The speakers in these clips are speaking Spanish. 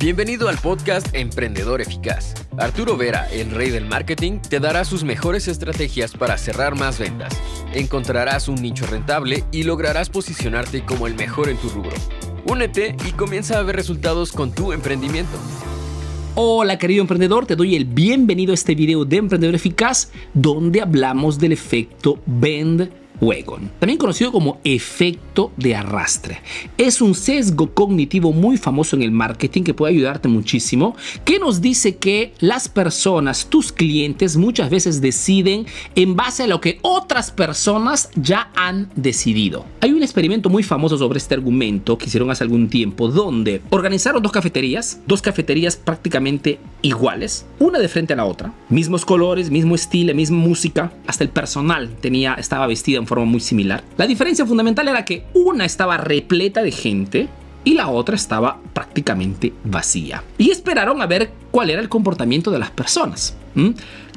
Bienvenido al podcast Emprendedor Eficaz. Arturo Vera, el rey del marketing, te dará sus mejores estrategias para cerrar más ventas. Encontrarás un nicho rentable y lograrás posicionarte como el mejor en tu rubro. Únete y comienza a ver resultados con tu emprendimiento. Hola querido emprendedor, te doy el bienvenido a este video de Emprendedor Eficaz donde hablamos del efecto Bend Wagon, también conocido como efecto de arrastre. Es un sesgo cognitivo muy famoso en el marketing que puede ayudarte muchísimo, que nos dice que las personas, tus clientes, muchas veces deciden en base a lo que otras personas ya han decidido. Hay un experimento muy famoso sobre este argumento que hicieron hace algún tiempo, donde organizaron dos cafeterías, dos cafeterías prácticamente iguales, una de frente a la otra, mismos colores, mismo estilo, misma música, hasta el personal tenía, estaba vestido en forma muy similar. La diferencia fundamental era que una estaba repleta de gente y la otra estaba prácticamente vacía. Y esperaron a ver cuál era el comportamiento de las personas.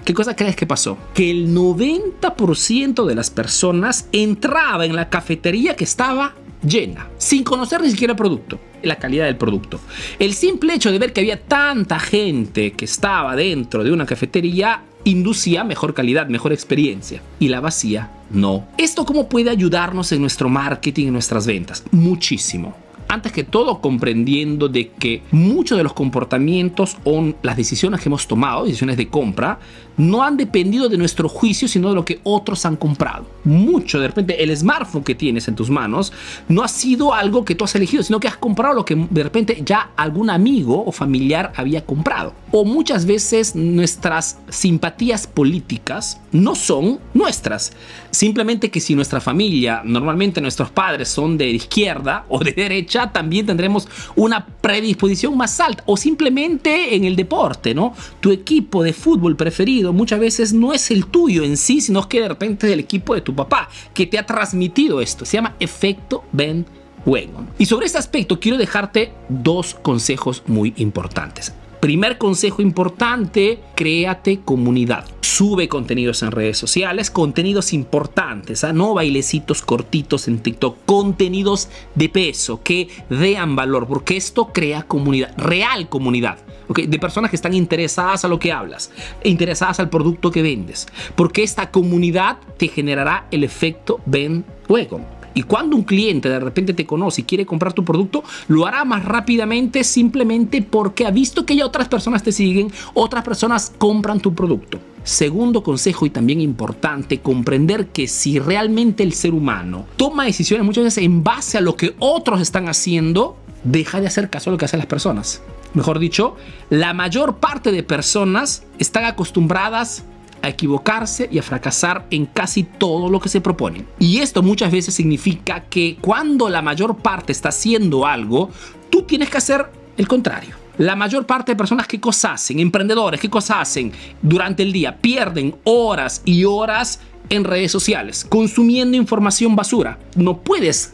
¿Qué cosa crees que pasó? Que el 90% de las personas entraba en la cafetería que estaba llena, sin conocer ni siquiera el producto, la calidad del producto. El simple hecho de ver que había tanta gente que estaba dentro de una cafetería inducía mejor calidad, mejor experiencia. Y la vacía no. ¿Esto cómo puede ayudarnos en nuestro marketing, en nuestras ventas? Muchísimo antes que todo comprendiendo de que muchos de los comportamientos o las decisiones que hemos tomado, decisiones de compra, no han dependido de nuestro juicio, sino de lo que otros han comprado. Mucho, de repente, el smartphone que tienes en tus manos no ha sido algo que tú has elegido, sino que has comprado lo que de repente ya algún amigo o familiar había comprado. O muchas veces nuestras simpatías políticas no son nuestras. Simplemente que si nuestra familia, normalmente nuestros padres son de izquierda o de derecha, también tendremos una predisposición más alta. O simplemente en el deporte, ¿no? Tu equipo de fútbol preferido muchas veces no es el tuyo en sí, sino que de repente es el equipo de tu papá que te ha transmitido esto. Se llama efecto Ben Wagon. Y sobre este aspecto quiero dejarte dos consejos muy importantes. Primer consejo importante, créate comunidad. Sube contenidos en redes sociales, contenidos importantes, ¿ah? no bailecitos cortitos en TikTok, contenidos de peso que vean valor, porque esto crea comunidad, real comunidad. de personas que están interesadas a lo que hablas, interesadas al producto que vendes, porque esta comunidad te generará el efecto ven luego. Y cuando un cliente de repente te conoce y quiere comprar tu producto, lo hará más rápidamente simplemente porque ha visto que ya otras personas te siguen, otras personas compran tu producto. Segundo consejo y también importante, comprender que si realmente el ser humano toma decisiones muchas veces en base a lo que otros están haciendo, deja de hacer caso a lo que hacen las personas. Mejor dicho, la mayor parte de personas están acostumbradas a equivocarse y a fracasar en casi todo lo que se proponen. Y esto muchas veces significa que cuando la mayor parte está haciendo algo, tú tienes que hacer el contrario. La mayor parte de personas que cosas hacen, emprendedores, que cosas hacen durante el día, pierden horas y horas en redes sociales, consumiendo información basura. No puedes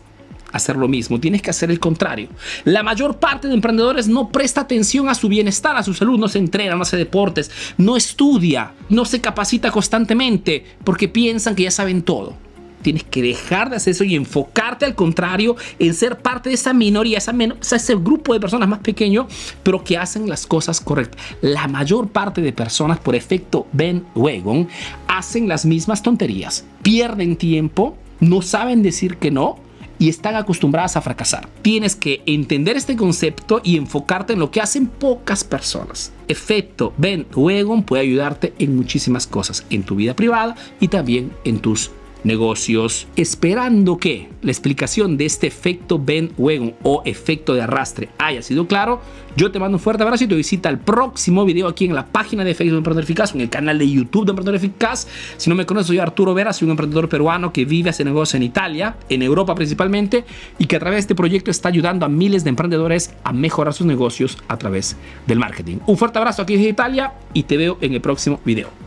hacer lo mismo, tienes que hacer el contrario. La mayor parte de emprendedores no presta atención a su bienestar, a su salud, no se entrena, no hace deportes, no estudia, no se capacita constantemente porque piensan que ya saben todo. Tienes que dejar de hacer eso y enfocarte al contrario en ser parte de esa minoría, esa ese grupo de personas más pequeño, pero que hacen las cosas correctas. La mayor parte de personas, por efecto Ben Wagon, hacen las mismas tonterías, pierden tiempo, no saben decir que no y están acostumbradas a fracasar. Tienes que entender este concepto y enfocarte en lo que hacen pocas personas. Efecto Ben Wagon puede ayudarte en muchísimas cosas, en tu vida privada y también en tus negocios, esperando que la explicación de este efecto Ben Wagon o efecto de arrastre haya sido claro. Yo te mando un fuerte abrazo y te visita el próximo video aquí en la página de Facebook de Emprendedor Eficaz, en el canal de YouTube de Emprendedor Eficaz. Si no me conoces, soy Arturo Vera, soy un emprendedor peruano que vive hace negocio en Italia, en Europa principalmente, y que a través de este proyecto está ayudando a miles de emprendedores a mejorar sus negocios a través del marketing. Un fuerte abrazo aquí desde Italia y te veo en el próximo video.